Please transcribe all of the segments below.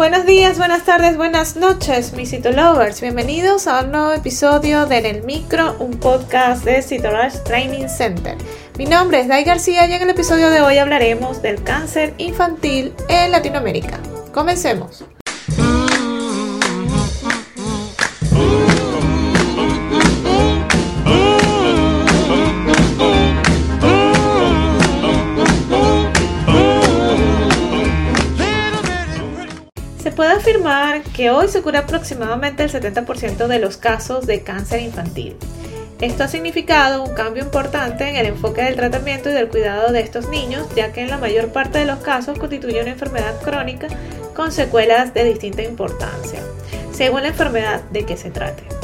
Buenos días, buenas tardes, buenas noches, mis Citolovers. Bienvenidos a un nuevo episodio de En el Micro, un podcast de Citorush Training Center. Mi nombre es Dai García y en el episodio de hoy hablaremos del cáncer infantil en Latinoamérica. Comencemos. Puede afirmar que hoy se cura aproximadamente el 70% de los casos de cáncer infantil. Esto ha significado un cambio importante en el enfoque del tratamiento y del cuidado de estos niños, ya que en la mayor parte de los casos constituye una enfermedad crónica con secuelas de distinta importancia, según la enfermedad de que se trate.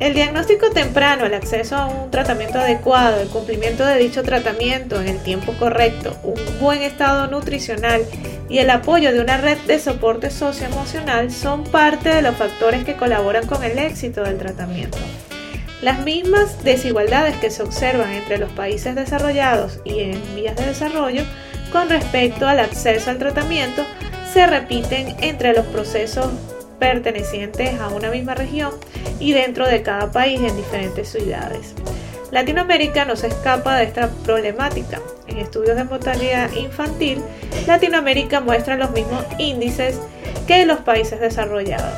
El diagnóstico temprano, el acceso a un tratamiento adecuado, el cumplimiento de dicho tratamiento en el tiempo correcto, un buen estado nutricional y el apoyo de una red de soporte socioemocional son parte de los factores que colaboran con el éxito del tratamiento. Las mismas desigualdades que se observan entre los países desarrollados y en vías de desarrollo con respecto al acceso al tratamiento se repiten entre los procesos pertenecientes a una misma región y dentro de cada país en diferentes ciudades. Latinoamérica no se escapa de esta problemática. En estudios de mortalidad infantil, Latinoamérica muestra los mismos índices que los países desarrollados.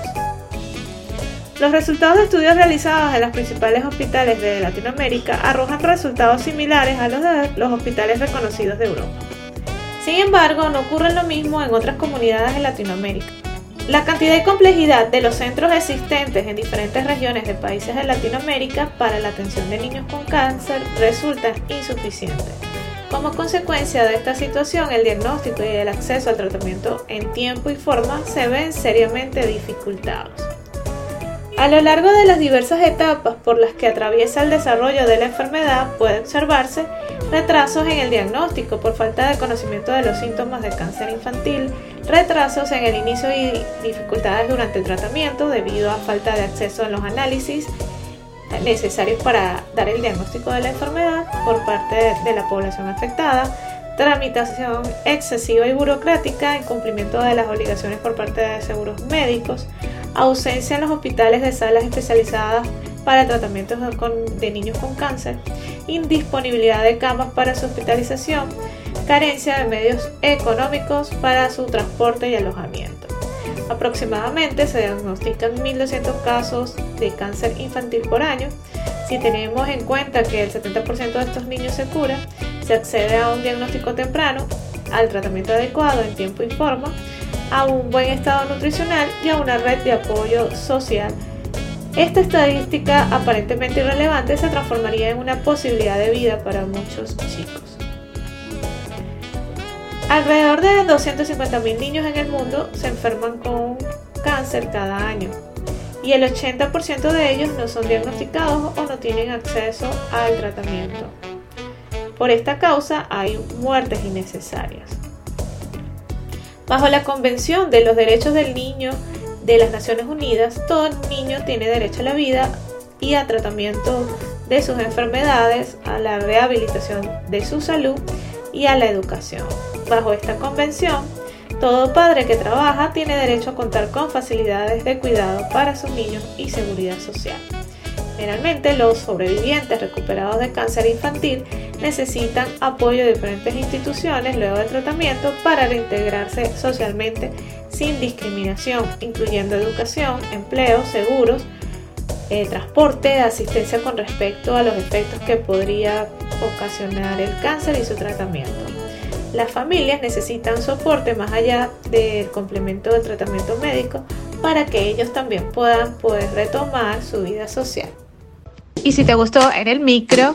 Los resultados de estudios realizados en los principales hospitales de Latinoamérica arrojan resultados similares a los de los hospitales reconocidos de Europa. Sin embargo, no ocurre lo mismo en otras comunidades de Latinoamérica. La cantidad y complejidad de los centros existentes en diferentes regiones de países de Latinoamérica para la atención de niños con cáncer resulta insuficiente. Como consecuencia de esta situación, el diagnóstico y el acceso al tratamiento en tiempo y forma se ven seriamente dificultados. A lo largo de las diversas etapas por las que atraviesa el desarrollo de la enfermedad puede observarse retrasos en el diagnóstico por falta de conocimiento de los síntomas de cáncer infantil, retrasos en el inicio y dificultades durante el tratamiento debido a falta de acceso a los análisis necesarios para dar el diagnóstico de la enfermedad por parte de la población afectada, tramitación excesiva y burocrática, incumplimiento de las obligaciones por parte de seguros médicos, ausencia en los hospitales de salas especializadas para tratamientos de niños con cáncer, indisponibilidad de camas para su hospitalización, carencia de medios económicos para su transporte y alojamiento. Aproximadamente se diagnostican 1.200 casos de cáncer infantil por año. Si tenemos en cuenta que el 70% de estos niños se cura, se accede a un diagnóstico temprano, al tratamiento adecuado en tiempo y forma, a un buen estado nutricional y a una red de apoyo social. Esta estadística aparentemente irrelevante se transformaría en una posibilidad de vida para muchos chicos. Alrededor de 250.000 niños en el mundo se enferman con cáncer cada año y el 80% de ellos no son diagnosticados o no tienen acceso al tratamiento. Por esta causa hay muertes innecesarias. Bajo la Convención de los Derechos del Niño de las Naciones Unidas, todo niño tiene derecho a la vida y a tratamiento de sus enfermedades, a la rehabilitación de su salud y a la educación. Bajo esta convención, todo padre que trabaja tiene derecho a contar con facilidades de cuidado para sus niños y seguridad social. Generalmente los sobrevivientes recuperados de cáncer infantil necesitan apoyo de diferentes instituciones luego del tratamiento para reintegrarse socialmente sin discriminación, incluyendo educación, empleo, seguros, eh, transporte, asistencia con respecto a los efectos que podría ocasionar el cáncer y su tratamiento. Las familias necesitan soporte más allá del complemento del tratamiento médico para que ellos también puedan poder retomar su vida social. Y si te gustó en el micro,